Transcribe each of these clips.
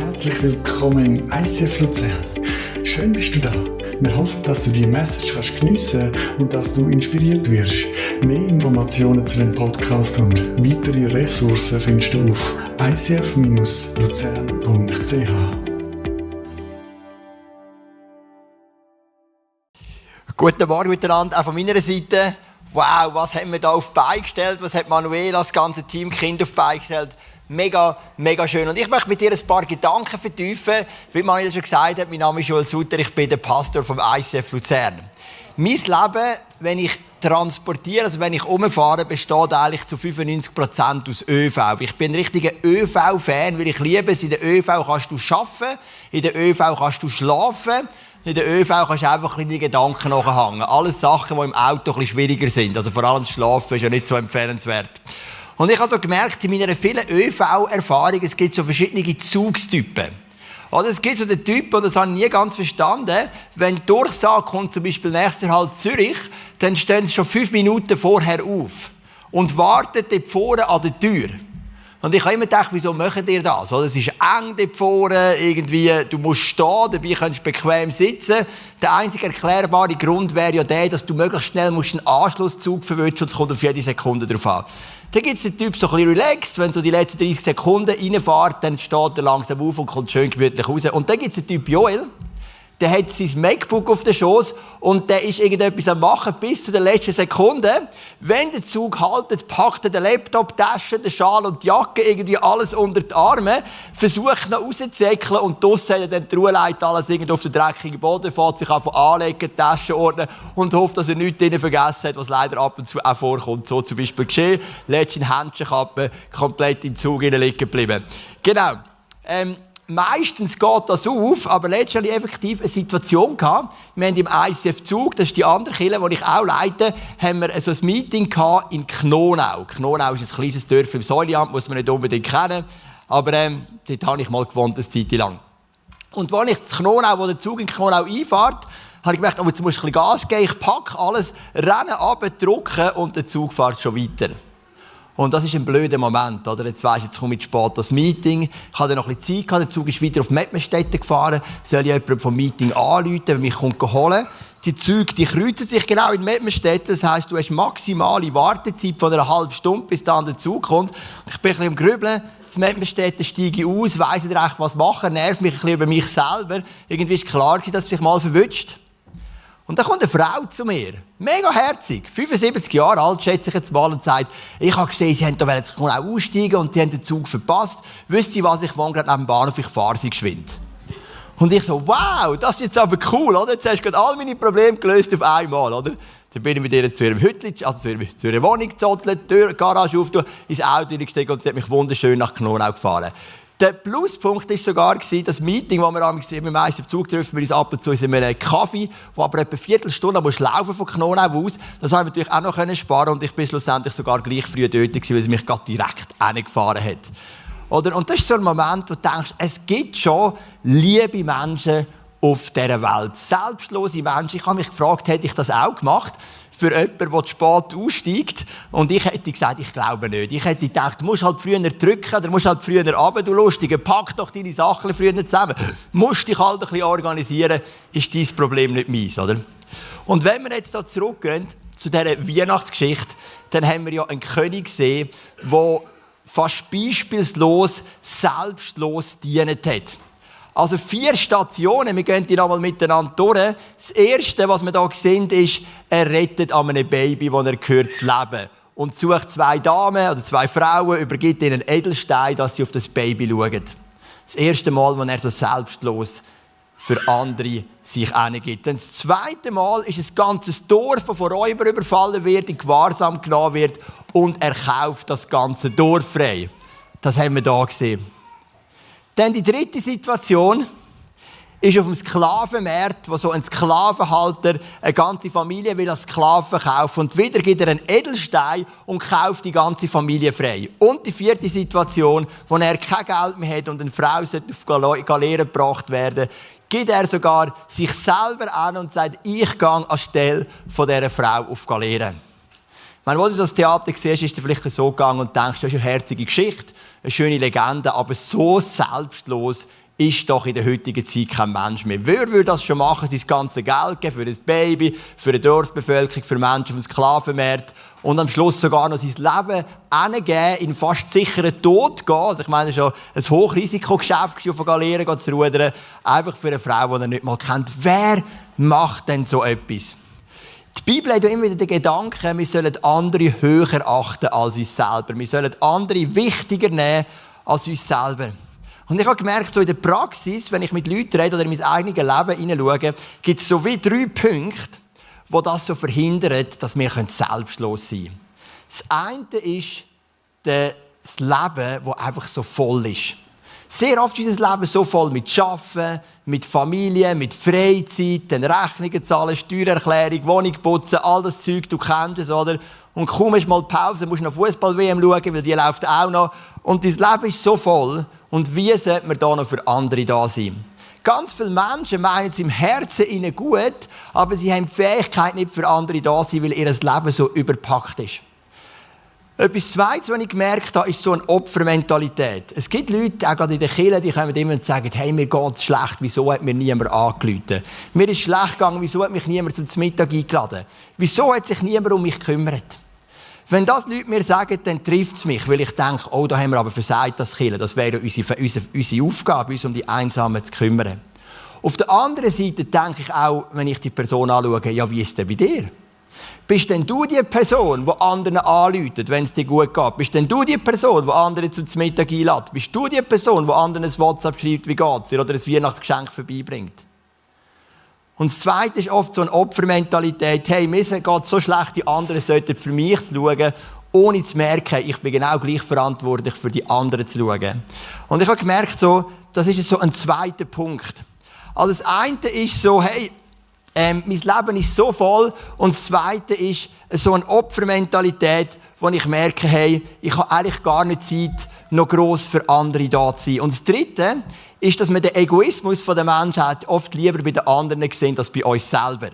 Herzlich willkommen im ICF Luzern. Schön bist du da. Wir hoffen, dass du die Message kannst geniessen und dass du inspiriert wirst. Mehr Informationen zu dem Podcast und weitere Ressourcen findest du auf icf-luzern.ch. Guten Morgen miteinander, auch von meiner Seite. Wow, was haben wir da auf die Beine gestellt? Was hat Manuela, das ganze Team Kind auf die Beine gestellt? Mega, mega schön. Und ich möchte mit dir ein paar Gedanken vertiefen. Wie Manuela schon gesagt hat, mein Name ist Joel Sutter, ich bin der Pastor vom ICF Luzern. Mein Leben, wenn ich transportiere, also wenn ich umfahre, besteht eigentlich zu 95% aus ÖV. Ich bin ein richtiger ÖV-Fan, weil ich liebe es. In der ÖV kannst du arbeiten, in der ÖV kannst du schlafen in der ÖV kannst du einfach kleine Gedanken nachhängen. Alles Sachen, die im Auto ein schwieriger sind. Also vor allem das Schlafen ist ja nicht so empfehlenswert. Und ich habe so gemerkt, in meiner vielen ÖV-Erfahrung, es gibt so verschiedene Zugstypen. Oder es gibt so den Typ, und das habe ich nie ganz verstanden, wenn die Durchsage kommt, zum Beispiel nächster Halt Zürich, dann stehen sie schon fünf Minuten vorher auf und warten dort vorne an der Tür. Und ich habe immer gedacht, wieso macht ihr das? Es ist eng dort vorne, irgendwie, du musst stehen, dabei kannst du bequem sitzen. Der einzige erklärbare Grund wäre ja der, dass du möglichst schnell musst einen Anschlusszug verwünschen und es kommt auf jede Sekunde drauf an. Dann gibt es den Typ so ein bisschen relaxed, wenn so die letzten 30 Sekunden reinfährt, dann steht er langsam auf und kommt schön gemütlich raus. Und dann gibt es den Typ Joel, der hat sein MacBook auf der Schoß und der ist irgendetwas am machen bis zu der letzten Sekunde. Wenn der Zug haltet, packt er den Laptop, die Tasche, den Schal und die Jacke, irgendwie alles unter die Arme, versucht noch rauszuzäckeln und draussen hat er dann die Ruheleit alles irgendwie auf den dreckigen Boden, fährt sich einfach anlegen, Taschen ordnen und hofft, dass er nichts drin vergessen hat, was leider ab und zu auch vorkommt. So zum Beispiel geschehen, letzte Händchenkappe komplett im Zug liegen geblieben. Genau. Ähm, meistens geht das auf, aber letztendlich effektiv eine Situation gehabt. Wir haben im ICF Zug, das ist die andere Kille, die ich auch leite, haben wir so ein Meeting gehabt in Knonau. Knonau ist ein kleines Dorf im Säuliamt, muss man nicht unbedingt kennen, aber ähm, dort habe ich mal gewohnt, eine Zeit lang. Und als ich in Knonau, wo der Zug in Knonau einfahrt, habe ich gemerkt, oh, jetzt muss ich ein bisschen Gas geben, ich packe alles, renne ab, drücken und der Zug fährt schon weiter. Und das ist ein blöder Moment, oder? Jetzt weisst jetzt komme ich spät das Meeting. Ich hatte noch ein bisschen Zeit gehabt. Der Zug ist wieder auf Mettmerstetten gefahren. Soll ich jemanden vom Meeting anrufen, der mich kommt holen Die Züge, die kreuzen sich genau in Mettmerstetten. Das heisst, du hast maximale Wartezeit von einer halben Stunde, bis dann der Zug kommt. Und ich bin ein bisschen am Grübeln. In Mettmerstetten steige ich aus, weiss nicht recht, was machen, nervt mich ein bisschen über mich selber. Irgendwie ist klar, dass es mich mal verwünscht. Und dann kommt eine Frau zu mir, mega herzig, 75 Jahre alt, schätze ich jetzt mal, und sagt, ich habe gesehen, Sie da jetzt auch aussteigen und Sie haben den Zug verpasst. Wisst ihr was, ich wohne gerade neben dem Bahnhof, ich fahre Sie geschwind. Und ich so, wow, das ist jetzt aber cool, oder? Jetzt hast du gerade all meine Probleme gelöst auf einmal, oder? Dann bin ich mit ihr zu ihrem Hütli, also zu ihrer Wohnung gezottelt, die Garage aufgetan, ins Auto gestiegen und sie hat mich wunderschön nach Knonau gefahren. Der Pluspunkt war sogar das Meeting, das wir am mit dem auf Zug treffen wir uns ab und zu in einem Kaffee, wo aber etwa eine Viertelstunde musst laufen von Knonau aus. Das haben wir natürlich auch noch sparen und ich bin schlussendlich sogar gleich früh dort gewesen, weil es mich gerade direkt hingefahren hat. Oder? Und das ist so ein Moment, wo du denkst, es gibt schon liebe Menschen auf dieser Welt. Selbstlose Menschen. Ich habe mich gefragt, hätte ich das auch gemacht? Für jemanden, der spät aussteigt. Und ich hätte gesagt, ich glaube nicht. Ich hätte gedacht, du musst halt früher drücken, oder musst halt früher runter, du Lustige. Pack doch deine Sachen früher zusammen. Du musst dich halt ein bisschen organisieren, ist dein Problem nicht meins, oder? Und wenn wir jetzt hier zurückgehen zu dieser Weihnachtsgeschichte, dann haben wir ja einen König gesehen, der fast beispielslos selbstlos dienen hat. Also vier Stationen, wir gehen die nochmal miteinander durch. Das Erste, was wir hier sehen, ist, er rettet an einem Baby, das er gehört zu leben. Und sucht zwei Damen oder zwei Frauen, übergibt ihnen einen Edelstein, dass sie auf das Baby schauen. Das erste Mal, wo er so selbstlos für andere sich. Dann das zweite Mal ist ein ganzes Dorf, das von Räubern überfallen wird, in Gewahrsam genommen wird und er kauft das ganze Dorf frei. Das haben wir hier gesehen. Dann die dritte Situation ist auf dem Sklavenmarkt, wo so ein Sklavenhalter eine ganze Familie will als Sklaven kaufen und wieder gibt er einen Edelstein und kauft die ganze Familie frei. Und die vierte Situation, wo er kein Geld mehr hat und eine Frau auf Galeere gebracht werden, gibt er sogar sich selber an und sagt, ich gehe anstelle von dieser Frau auf Galeere. Wenn du das Theater siehst, ist es vielleicht so gegangen und denkst, das ist eine herzige Geschichte, eine schöne Legende, aber so selbstlos ist doch in der heutigen Zeit kein Mensch mehr. Wer würde das schon machen, sein ganzes Geld geben für ein Baby, für eine Dorfbevölkerung, für Menschen auf dem Sklavenmarkt und am Schluss sogar noch sein Leben hingeben, in fast sicheren Tod gehen. Also ich meine, war schon ein Hochrisikogeschäft, auf der Galeere zu rudern, einfach für eine Frau, die er nicht mal kennt. Wer macht denn so etwas? Die Bibel hat immer wieder den Gedanken, wir sollen andere höher achten als uns selber. Wir sollen andere wichtiger nehmen als uns selber. Und ich habe gemerkt, so in der Praxis, wenn ich mit Leuten rede oder in mein eigenes Leben hineinschaue, gibt es so wie drei Punkte, wo das so verhindert, dass wir selbstlos sein können. Das eine ist das Leben, das einfach so voll ist. Sehr oft ist unser Leben so voll mit Arbeiten, mit Familie, mit Freizeit, den Rechnungen zahlen, Steuererklärung, Wohnung putzen, all das Zeug, du kennst es, oder? Und kaum ist mal Pause, musst du noch Fußball-WM schauen, weil die läuft auch noch. Und dein Leben ist so voll. Und wie sollte man da noch für andere da sein? Ganz viele Menschen meinen es im Herzen ihnen gut, aber sie haben die Fähigkeit nicht für andere da sein, weil ihr Leben so überpackt ist. Etwas Zweites, was ich gemerkt habe, ist so eine Opfermentalität. Es gibt Leute, auch gerade in den Kirchen, die kommen immer und sagen, hey, mir geht es schlecht, wieso hat mir niemand angerufen? Mir ist schlecht gegangen, wieso hat mich niemand zum Mittag eingeladen? Wieso hat sich niemand um mich gekümmert? Wenn das Leute mir sagen, dann trifft es mich, weil ich denke, oh, da haben wir aber versagt, das Killen. Das wäre unsere, unsere, unsere Aufgabe, uns um die Einsamen zu kümmern. Auf der anderen Seite denke ich auch, wenn ich die Person anschaue, ja, wie ist denn bei dir? Bist denn du die Person, die anderen anläutet, wenn es dir gut geht? Bist denn du die Person, die andere zum Mittag einlädt? Bist du die Person, die anderen ein WhatsApp schreibt, wie geht's dir, oder ein Weihnachtsgeschenk vorbeibringt? Und das Zweite ist oft so eine Opfermentalität. Hey, mir geht so schlecht, die anderen sollten für mich schauen, ohne zu merken, ich bin genau gleich verantwortlich für die anderen zu schauen. Und ich habe gemerkt, so, das ist so ein zweiter Punkt. Also das eine ist so, hey, ähm, mein Leben ist so voll. Und das Zweite ist so eine Opfermentalität, wo ich merke, hey, ich habe eigentlich gar nicht Zeit, noch gross für andere da zu sein. Und das Dritte ist, dass wir den Egoismus der Menschheit oft lieber bei den anderen sehen als bei uns selber.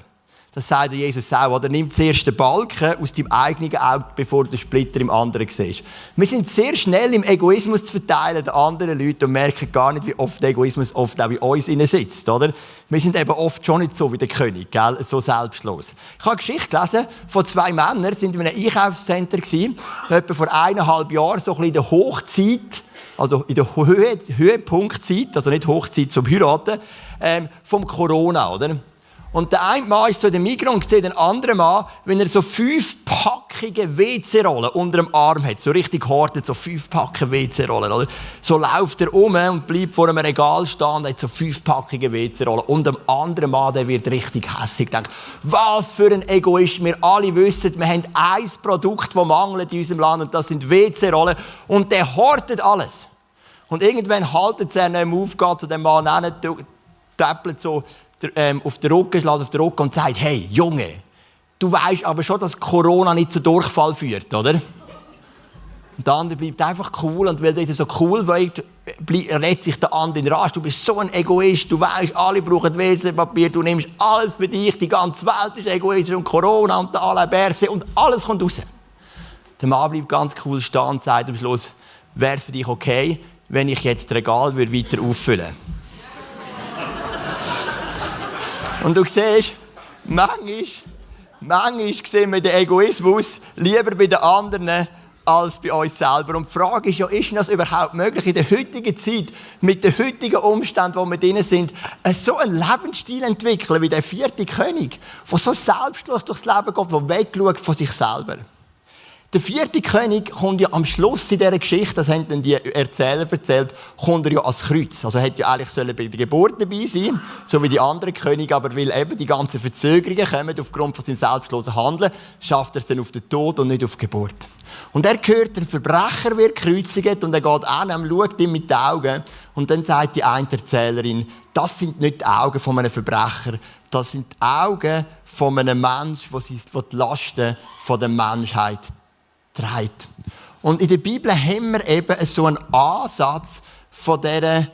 Das sagt Jesus auch. Oder nimm zuerst den Balken aus deinem eigenen Auge, bevor du den Splitter im anderen siehst. Wir sind sehr schnell im Egoismus zu verteilen den anderen Leuten und merken gar nicht, wie oft der Egoismus oft auch bei uns sitzt. Oder? Wir sind eben oft schon nicht so wie der König, gell? so selbstlos. Ich habe eine Geschichte gelesen von zwei Männern, die sind in einem Einkaufscenter etwa vor eineinhalb Jahren, so ein bisschen in der Hochzeit also in der Höhe, Höhepunktzeit, also nicht Hochzeit zum Heiraten, ähm, vom Corona, oder? Und der eine Mann ist so in der Migros und sieht den anderen Mann, wenn er so fünf Packungen WC-Rollen unter dem Arm hat. So richtig hortet, so fünf Packungen WC-Rollen, oder? So läuft er um und bleibt vor einem Regal stehen und hat so fünf Packungen WC-Rollen. Und der andere Mann, der wird richtig hässlich. Denkt, was für ein Egoist. Wir alle wissen, wir haben ein Produkt, das mangelt in unserem Land und das sind WC-Rollen. Und der hortet alles. Und irgendwann haltet er nicht mehr auf, geht zu dem Mann hin, täppelt so ähm, auf den Rücken, schlägt auf den Rücken und sagt, hey, Junge, du weißt aber schon, dass Corona nicht zu Durchfall führt, oder? Und der andere bleibt einfach cool und weil er so cool wird, rettet sich der andere in Rast. Du bist so ein Egoist, du weißt, alle brauchen WC-Papier, du nimmst alles für dich, die ganze Welt ist egoistisch und Corona und der Alain und alles kommt raus. Der Mann bleibt ganz cool stehen und sagt am Schluss, wäre es für dich okay, wenn ich jetzt das Regal weiter auffüllen würde? Und du siehst, manchmal, manchmal sehen wir den Egoismus lieber bei den anderen als bei uns selber. Und die Frage ist ja, ist das überhaupt möglich in der heutigen Zeit, mit den heutigen Umständen, wo wir drin sind, so einen Lebensstil entwickeln wie der vierte König, der so selbstlos durchs Leben geht, der wegschaut von sich selber. Der vierte König kommt ja am Schluss in dieser Geschichte, das haben dann die Erzähler erzählt, kommt er ja als Kreuz. Also er hätte ja eigentlich sollen bei der Geburt dabei sein, so wie die anderen Könige, aber weil eben die ganzen Verzögerungen kommen aufgrund von seinem selbstlosen Handeln, schafft er es dann auf den Tod und nicht auf die Geburt. Und er hört, der Verbrecher wird gekreuzigt und er geht an und schaut ihm mit den Augen und dann sagt die eine Erzählerin, das sind nicht die Augen von einem Verbrecher, das sind die Augen von einem Menschen, der die Lasten der Menschheit trägt. Und in der Bibel haben wir eben so einen Ansatz von dieser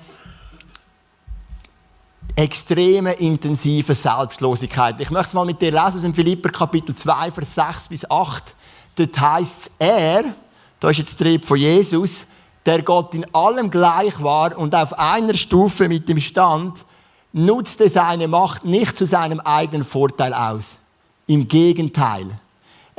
extremen, intensiven Selbstlosigkeit. Ich möchte es mal mit dir lesen aus dem Philipper Kapitel 2, Vers 6 bis 8. Dort heisst es, er, da ist jetzt der Trieb von Jesus, der Gott in allem gleich war und auf einer Stufe mit ihm stand, nutzte seine Macht nicht zu seinem eigenen Vorteil aus. Im Gegenteil.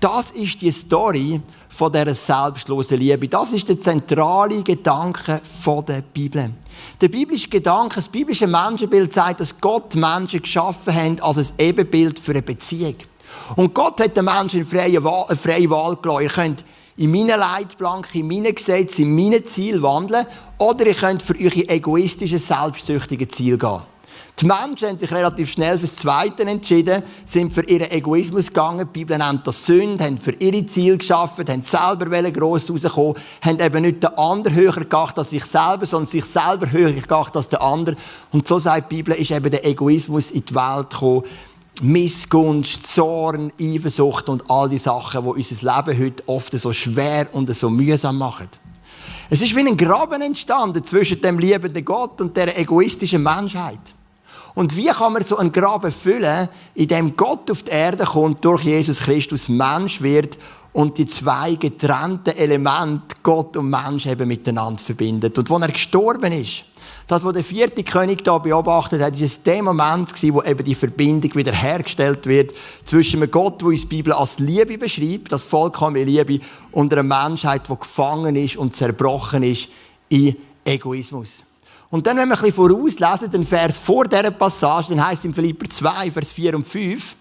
Das ist die Story von der selbstlosen Liebe. Das ist der zentrale Gedanke von der Bibel. Der biblische Gedanke, das biblische Menschenbild sagt, dass Gott Menschen geschaffen hat als ein Ebenbild für eine Beziehung. Und Gott hat den Menschen eine freie Wahl, gelassen. Ihr könnt in meinen Leitplanken, in meinen Gesetzen, in meinen Ziel wandeln oder ihr könnt für eure egoistischen, selbstsüchtigen Ziel gehen. Die Menschen haben sich relativ schnell fürs Zweite entschieden, sind für ihren Egoismus gegangen. Die Bibel nennt das Sünde, haben für ihre Ziele geschaffen, haben selber gross rauskommen, haben eben nicht den anderen höher gedacht als sich selber, sondern sich selber höher gedacht als der andere. Und so sagt die Bibel, ist eben der Egoismus in die Welt gekommen. Missgunst, Zorn, Eifersucht und all die Sachen, die unser Leben heute oft so schwer und so mühsam machen. Es ist wie ein Graben entstanden zwischen dem liebenden Gott und der egoistischen Menschheit. Und wie kann man so einen Graben füllen, in dem Gott auf die Erde kommt, durch Jesus Christus Mensch wird und die zwei getrennten Elemente, Gott und Mensch, eben miteinander verbindet. Und wo er gestorben ist, das, was der vierte König da beobachtet hat, ist der Moment wo eben die Verbindung wieder hergestellt wird zwischen einem Gott, der uns die Bibel als Liebe beschreibt, das vollkommene Liebe, und einer Menschheit, die gefangen ist und zerbrochen ist in Egoismus. Und dann, wenn wir ein bisschen vorauslesen, den Vers vor dieser Passage, dann heißt es in Philipper 2, Vers 4 und 5,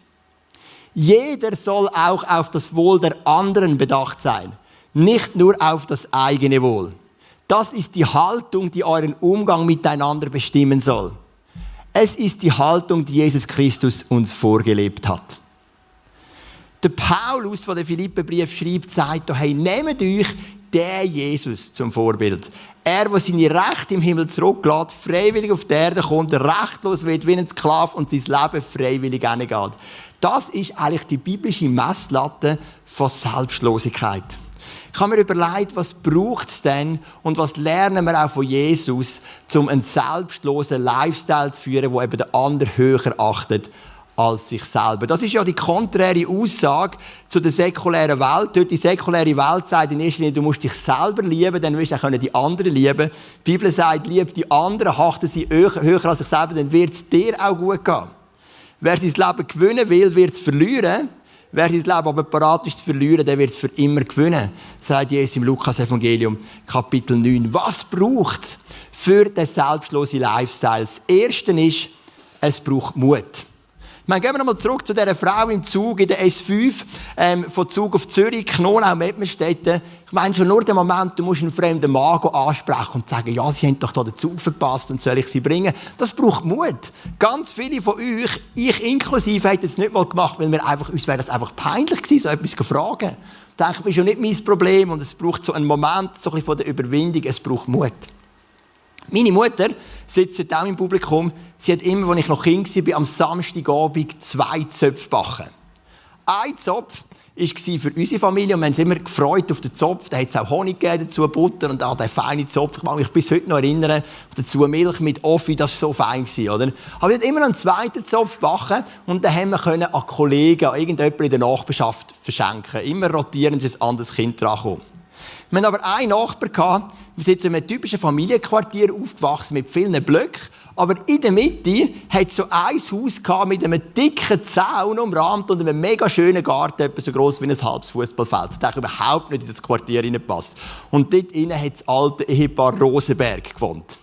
jeder soll auch auf das Wohl der anderen bedacht sein, nicht nur auf das eigene Wohl. Das ist die Haltung, die euren Umgang miteinander bestimmen soll. Es ist die Haltung, die Jesus Christus uns vorgelebt hat. Der Paulus von der Philipperbrief schreibt, sagt, hey, nehmt euch der Jesus zum Vorbild. Er, der seine Rechte im Himmel zurücklässt, freiwillig auf die Erde kommt, rechtlos wird wie ein Sklave und sein Leben freiwillig hingeht. Das ist eigentlich die biblische Messlatte von Selbstlosigkeit. Ich habe mir überlegt, was braucht es denn und was lernen wir auch von Jesus, um einen selbstlosen Lifestyle zu führen, wo eben der andere höher achtet als sich selber. Das ist ja die konträre Aussage zu der säkulären Welt. Dort die säkuläre Welt sagt in erster Linie, du musst dich selber lieben, dann wirst du auch die anderen lieben. Die Bibel sagt, lieb die anderen, achte sie höher als sich selber, dann wird es dir auch gut gehen. Wer sein Leben gewinnen will, wird es verlieren. Wer sein Leben aber parat ist zu verlieren, der wird es für immer gewinnen, sagt Jesus im Lukas-Evangelium, Kapitel 9. Was braucht es für den selbstlosen Lifestyle? Das Erste ist, es braucht Mut. Meine, gehen wir nochmal zurück zu dieser Frau im Zug in der S5, ähm, von Zug auf Zürich, Knonau, Mettmerstetten. Ich meine schon nur den Moment, du musst einen fremden Mann ansprechen und sagen, ja, sie haben doch da den Zug verpasst und soll ich sie bringen? Das braucht Mut. Ganz viele von euch, ich inklusive, hätten es nicht mal gemacht, weil wir einfach, uns wäre das einfach peinlich gewesen, so etwas zu fragen. Ich denke, das ist ja nicht mein Problem und es braucht so einen Moment, so ein bisschen von der Überwindung, es braucht Mut. Meine Mutter sitzt heute auch im Publikum. Sie hat immer, als ich noch Kind war, am Samstagabend zwei Zöpfe backen. Ein Zopf war für unsere Familie und wir haben uns immer gefreut auf den Zopf. Da hat es auch Honig gegeben, dazu Butter und auch den feinen Zopf. Ich kann mich bis heute noch erinnern. dazu Milch mit Offi, das war so fein. Oder? Aber wir haben immer noch einen zweiten Zopf backen und dann haben wir können an Kollegen, an irgendjemanden in der Nachbarschaft verschenken. Immer rotierend ist ein anderes Kind dran gekommen. Wir hatten aber einen Nachbar, wir sind in einem typischen Familienquartier aufgewachsen mit vielen Blöcken. Aber in der Mitte hat so ein Haus mit einem dicken Zaun umrahmt und einem mega schönen Garten, etwa so groß wie ein halbes Fußballfeld. Das überhaupt nicht in das Quartier passt. Und dort innen hat das alte Ehepaar Rosenberg gewohnt.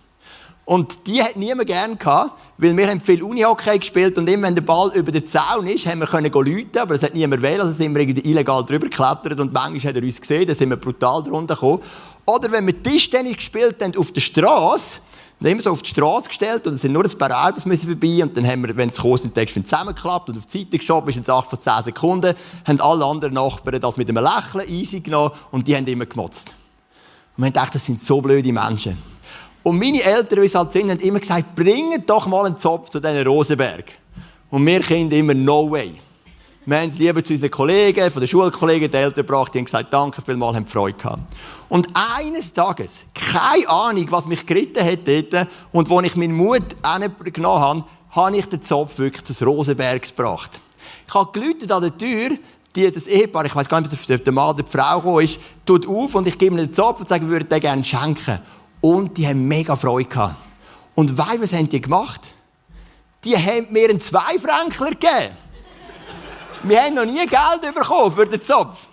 Und die hat niemand gern gehabt, weil wir haben viel Unihockey gespielt und immer wenn der Ball über den Zaun ist, haben wir können läuten, aber das hat niemand wählen, also sind wir irgendwie illegal drüber geklettert und manchmal hat er uns gesehen, dann sind wir brutal drunter gekommen. Oder wenn wir Tischtennis gespielt haben auf der Straße, dann haben wir so auf die Straße gestellt und es sind nur ein paar Autos müssen vorbei und dann haben wir, wenn es groß sind, Text zusammengeklappt und auf die Seite geschoben, ist in Sache von 10 Sekunden, haben alle anderen Nachbarn das mit einem Lächeln easy genommen und die haben immer gemotzt. Und wir haben gedacht, das sind so blöde Menschen. Und meine Eltern, wie es halt sind, haben immer gesagt, bringt doch mal einen Zopf zu diesen Rosenberg. Und wir Kinder immer, no way. Wir haben es lieber zu unseren Kollegen, von den Schulkollegen, den Eltern gebracht, die haben gesagt, danke vielmals, haben Freude gehabt. Und eines Tages, keine Ahnung, was mich geritten hat dort, und wo ich meinen Mut genommen habe, habe ich den Zopf wirklich zu Rosenbergs gebracht. Ich habe geläutet an der Tür, die, das Ehepaar, ich weiß gar nicht, ob der Mann oder die Frau gekommen ist, tut auf und ich gebe ihnen den Zopf und sage, ich würde den gerne schenken. Und die haben mega Freude gehabt. Und weißt was haben die gemacht? Die haben mir einen Zweifränkler gegeben. Wir haben noch nie Geld bekommen für den Zopf.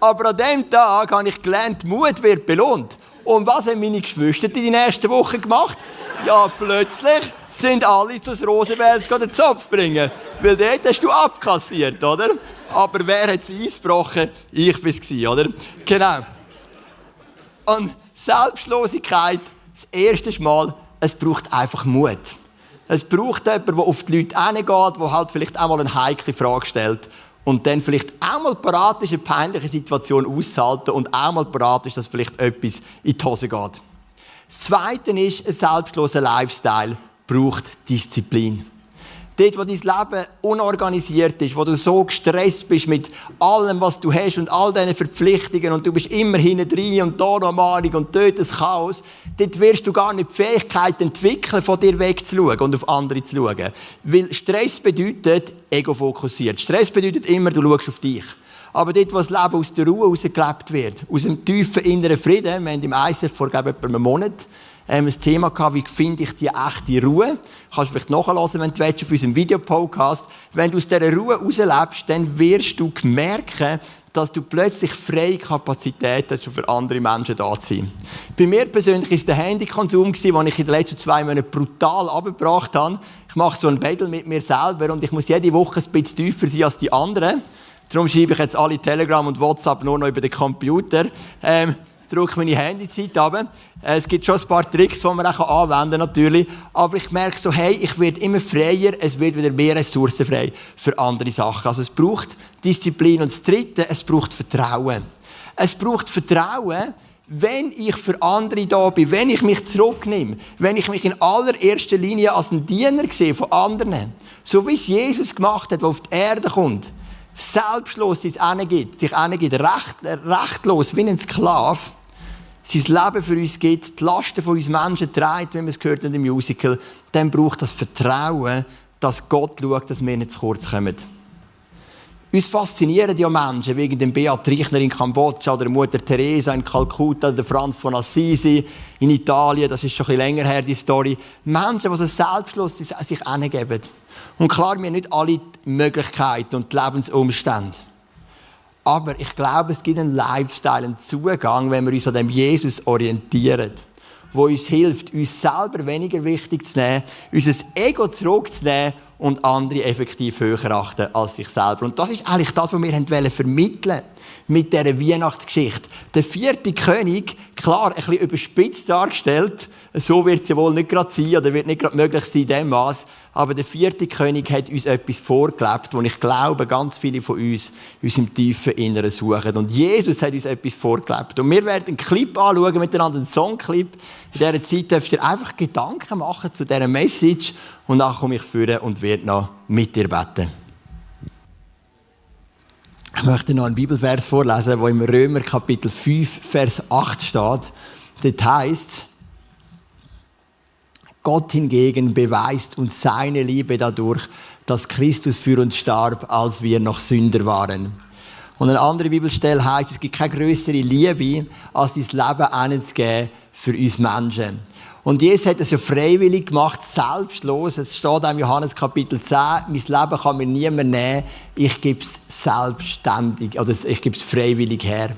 Aber an dem Tag habe ich gelernt, Mut wird belohnt. Und was haben meine Geschwister die nächsten Wochen gemacht? Ja, plötzlich sind alle zu Rosenwels den Zopf bringen. Weil dort hast du abkassiert, oder? Aber wer hat es eingebrochen? Ich war es, oder? Genau. Und Selbstlosigkeit, das erste Mal, es braucht einfach Mut. Es braucht jemanden, der auf die Leute hingeht, der halt vielleicht auch mal eine heikle Frage stellt und dann vielleicht auch mal parat ist, eine peinliche Situation auszuhalten und auch mal parat ist, dass vielleicht etwas in die Hose geht. Das Zweite ist, ein selbstloser Lifestyle braucht Disziplin. Dort, wo dein Leben unorganisiert ist, wo du so gestresst bist mit allem, was du hast und all deinen Verpflichtungen und du bist immer hinten drin und da noch Mahnung und dort das Chaos, dort wirst du gar nicht die Fähigkeit entwickeln, von dir wegzuschauen und auf andere zu schauen. Weil Stress bedeutet, ego fokussiert. Stress bedeutet immer, du schaust auf dich. Aber dort, wo das Leben aus der Ruhe heraus gelebt wird, aus dem tiefen inneren Frieden, wir haben im ISF vor, glaube ich, etwa einem Monat, ähm, ein Thema gehabt, wie finde ich die echte Ruhe. Kannst du vielleicht nachhören, wenn du willst, auf unserem Videopodcast. Wenn du aus dieser Ruhe herauslebst, dann wirst du merken, dass du plötzlich freie Kapazität hast, für andere Menschen da zu sein. Bei mir persönlich war der Handykonsum, den ich in den letzten zwei Monaten brutal abgebracht habe. Ich mache so ein Battle mit mir selber und ich muss jede Woche ein bisschen tiefer sein als die anderen. Darum schreibe ich jetzt alle Telegram und WhatsApp nur noch über den Computer. Ähm, drücke meine Handyzeit ab. Äh, es gibt schon ein paar Tricks, die man auch anwenden kann, natürlich. Aber ich merke so, hey, ich werde immer freier, es wird wieder mehr Ressourcen frei für andere Sachen. Also es braucht Disziplin. Und das Dritte, es braucht Vertrauen. Es braucht Vertrauen, wenn ich für andere da bin, wenn ich mich zurücknehme, wenn ich mich in allererster Linie als ein Diener sehe von anderen, so wie es Jesus gemacht hat, der auf die Erde kommt, selbstlos sich angibt, sich angibt, recht, rechtlos wie ein Sklave, sein Leben für uns gibt, die Lasten von uns Menschen trägt, wie man es gehört in dem Musical, dann braucht das Vertrauen, dass Gott schaut, dass wir nicht zu kurz kommen. Uns faszinieren ja Menschen, wegen dem Beat Reichner in Kambodscha oder Mutter Teresa in Kalkutta oder Franz von Assisi in Italien, das ist schon ein bisschen länger her, die Story. Menschen, die so selbstlos sich angeben. Und klar, wir haben nicht alle Möglichkeiten und die Lebensumstände. Aber ich glaube, es gibt einen Lifestyle, einen Zugang, wenn wir uns an dem Jesus orientieren, wo uns hilft, uns selber weniger wichtig zu nehmen, unser Ego zurückzunehmen und andere effektiv höher achten als sich selber. Und das ist eigentlich das, was wir vermitteln wollen mit dieser Weihnachtsgeschichte. Der vierte König, klar, ein bisschen überspitzt dargestellt, so wird es ja wohl nicht gerade sein oder wird nicht gerade möglich sein in dem Maß, aber der vierte König hat uns etwas vorgelebt, wo ich glaube, ganz viele von uns uns im tiefen Inneren suchen. Und Jesus hat uns etwas vorgelebt. Und wir werden einen Clip anschauen, miteinander einen Songclip. In dieser Zeit dürft ihr einfach Gedanken machen zu dieser Message und dann komme ich führen und werde noch mit dir beten. Ich möchte noch einen Bibelvers vorlesen, wo im Römer Kapitel 5, Vers 8 steht. Dort heißt Gott hingegen beweist uns seine Liebe dadurch, dass Christus für uns starb, als wir noch Sünder waren. Und eine andere Bibelstelle heißt, es gibt keine größere Liebe, als sein Leben anzugeben für uns Menschen. Und Jesus hat es ja freiwillig gemacht, selbstlos. Es steht im Johannes Kapitel 10, mein Leben kann mir niemand nehmen, ich gebe es selbstständig, oder ich gebe es freiwillig her.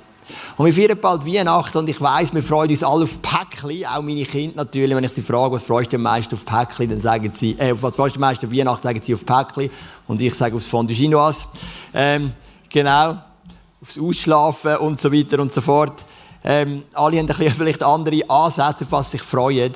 Und wir feiern bald Weihnachten und ich weiss, wir freuen uns alle auf Päckchen, auch meine Kinder natürlich. Wenn ich sie frage, was freust du am meisten auf Päckchen, dann sagen sie, äh, auf was freust du am meisten auf Weihnachten, sagen sie auf Päckchen. Und ich sage aufs Fondue Chinoise. Ähm, genau. Aufs Ausschlafen und so weiter und so fort. Ähm, alle haben ein vielleicht andere Ansätze, auf was sich freuen.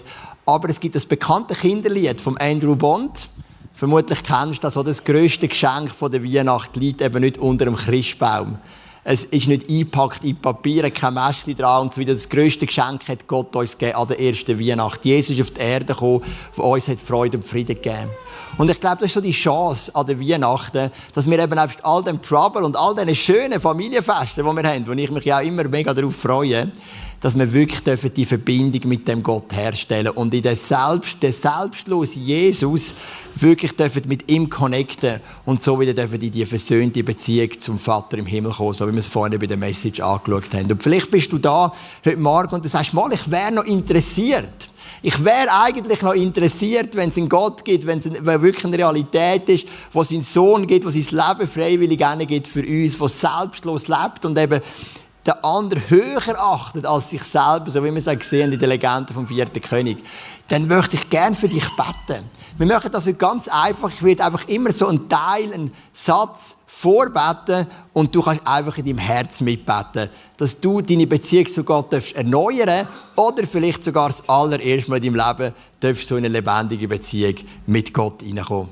Aber es gibt das bekannte Kinderlied von Andrew Bond. Vermutlich kennst du das, das grösste Geschenk von der Weihnacht liegt eben nicht unter dem Christbaum. Es ist nicht eingepackt in Papier, kein Mäschchen dran und so weiter. Das grösste Geschenk hat Gott uns gegeben an der ersten Weihnacht. Jesus ist auf die Erde gekommen, von uns hat Freude und Frieden gegeben. Und ich glaube, das ist so die Chance an der Weihnachten, dass wir eben einfach all dem Trouble und all diesen schönen Familienfesten, die wir haben, wo ich mich auch immer mega darauf freue, dass wir wirklich dürfen die Verbindung mit dem Gott herstellen und in der Selbst, der selbstlos Jesus wirklich dürfen mit ihm connecten und so wieder dürfen in die versöhnte Beziehung zum Vater im Himmel kommen, so wie wir es vorhin bei der Message angeschaut haben. Und vielleicht bist du da heute Morgen und du sagst, mal, ich wäre noch interessiert. Ich wäre eigentlich noch interessiert, wenn es einen Gott gibt, wenn es wirklich eine Realität ist, wo es einen Sohn gibt, wo sein Leben freiwillig gibt für uns, wo selbstlos lebt und eben den anderen höher achtet als sich selber, so wie wir es gesehen in der Legende vom vierten König, dann möchte ich gerne für dich beten. Wir machen das ganz einfach. Ich werde einfach immer so einen Teil, einen Satz vorbeten und du kannst einfach in deinem Herz mitbeten, dass du deine Beziehung zu Gott darfst erneuern oder vielleicht sogar das allererste Mal in deinem Leben darfst so in eine lebendige Beziehung mit Gott hineinkommen.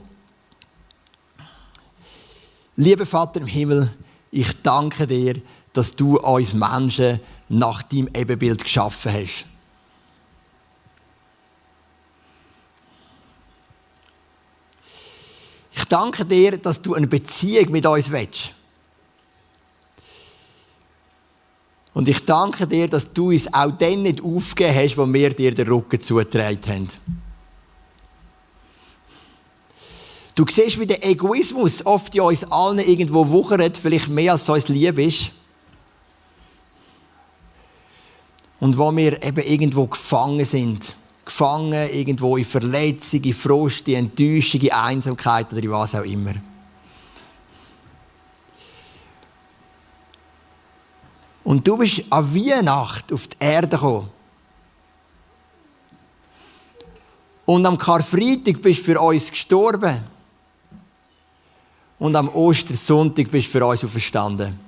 Lieber Vater im Himmel, ich danke dir, dass du uns Menschen nach deinem Ebenbild geschaffen hast. Ich danke dir, dass du eine Beziehung mit uns willst. Und ich danke dir, dass du uns auch dann nicht aufgegeben hast, wo wir dir den Rücken zugetragen haben. Du siehst, wie der Egoismus oft in uns allen irgendwo wuchert, vielleicht mehr als uns lieb ist. Und wo wir eben irgendwo gefangen sind. Gefangen irgendwo in Verletzung, in Frust, in Enttäuschung, in Einsamkeit oder in was auch immer. Und du bist an Weihnacht auf die Erde gekommen. Und am Karfreitag bist du für uns gestorben. Und am Ostersonntag bist du für uns auferstanden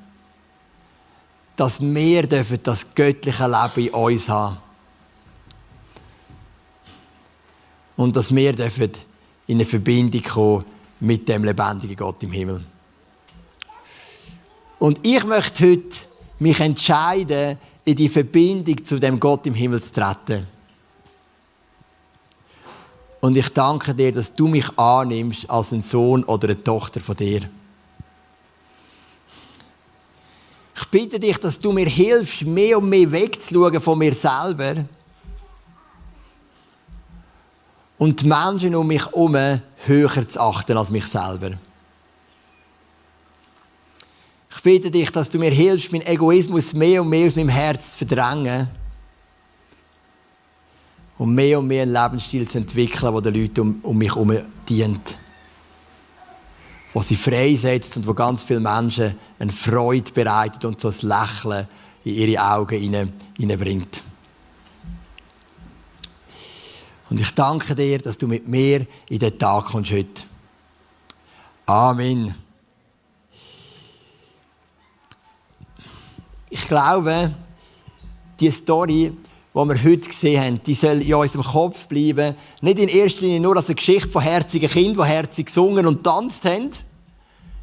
dass wir dürfen das göttliche Leben in uns haben. Und dass wir dürfen in eine Verbindung kommen mit dem lebendigen Gott im Himmel. Und ich möchte heute mich entscheiden, in die Verbindung zu dem Gott im Himmel zu treten. Und ich danke dir, dass du mich annimmst als ein Sohn oder eine Tochter von dir. Ich bitte dich, dass du mir hilfst, mehr und mehr wegzuschauen von mir selber und die Menschen um mich herum höher zu achten als mich selber. Ich bitte dich, dass du mir hilfst, meinen Egoismus mehr und mehr aus meinem Herz zu verdrängen und mehr und mehr einen Lebensstil zu entwickeln, der den Leuten um, um mich herum dient wo sie freisetzt und wo ganz viele Menschen eine Freude bereitet und so ein Lächeln in ihre Augen hineinbringt. Und ich danke dir, dass du mit mir in den Tag kommst heute. Amen. Ich glaube, die Story, die wir heute gesehen haben, die soll in unserem Kopf bleiben. Nicht in erster Linie nur als eine Geschichte von herzigen Kindern, die herzig gesungen und tanzt haben,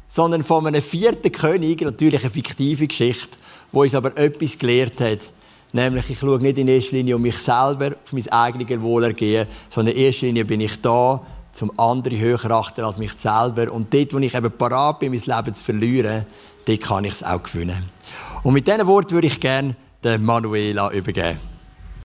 sondern von einem vierten König, natürlich eine fiktive Geschichte, wo uns aber etwas gelehrt hat. Nämlich, ich schaue nicht in erster Linie um mich selber, auf mein eigenes Wohlergehen, sondern in erster Linie bin ich da, zum anderen höher achten als mich selber. Und dort, wo ich eben parat bin, mein Leben zu verlieren, dort kann ich es auch gewinnen. Und mit diesen Worten würde ich gerne Manuela übergeben.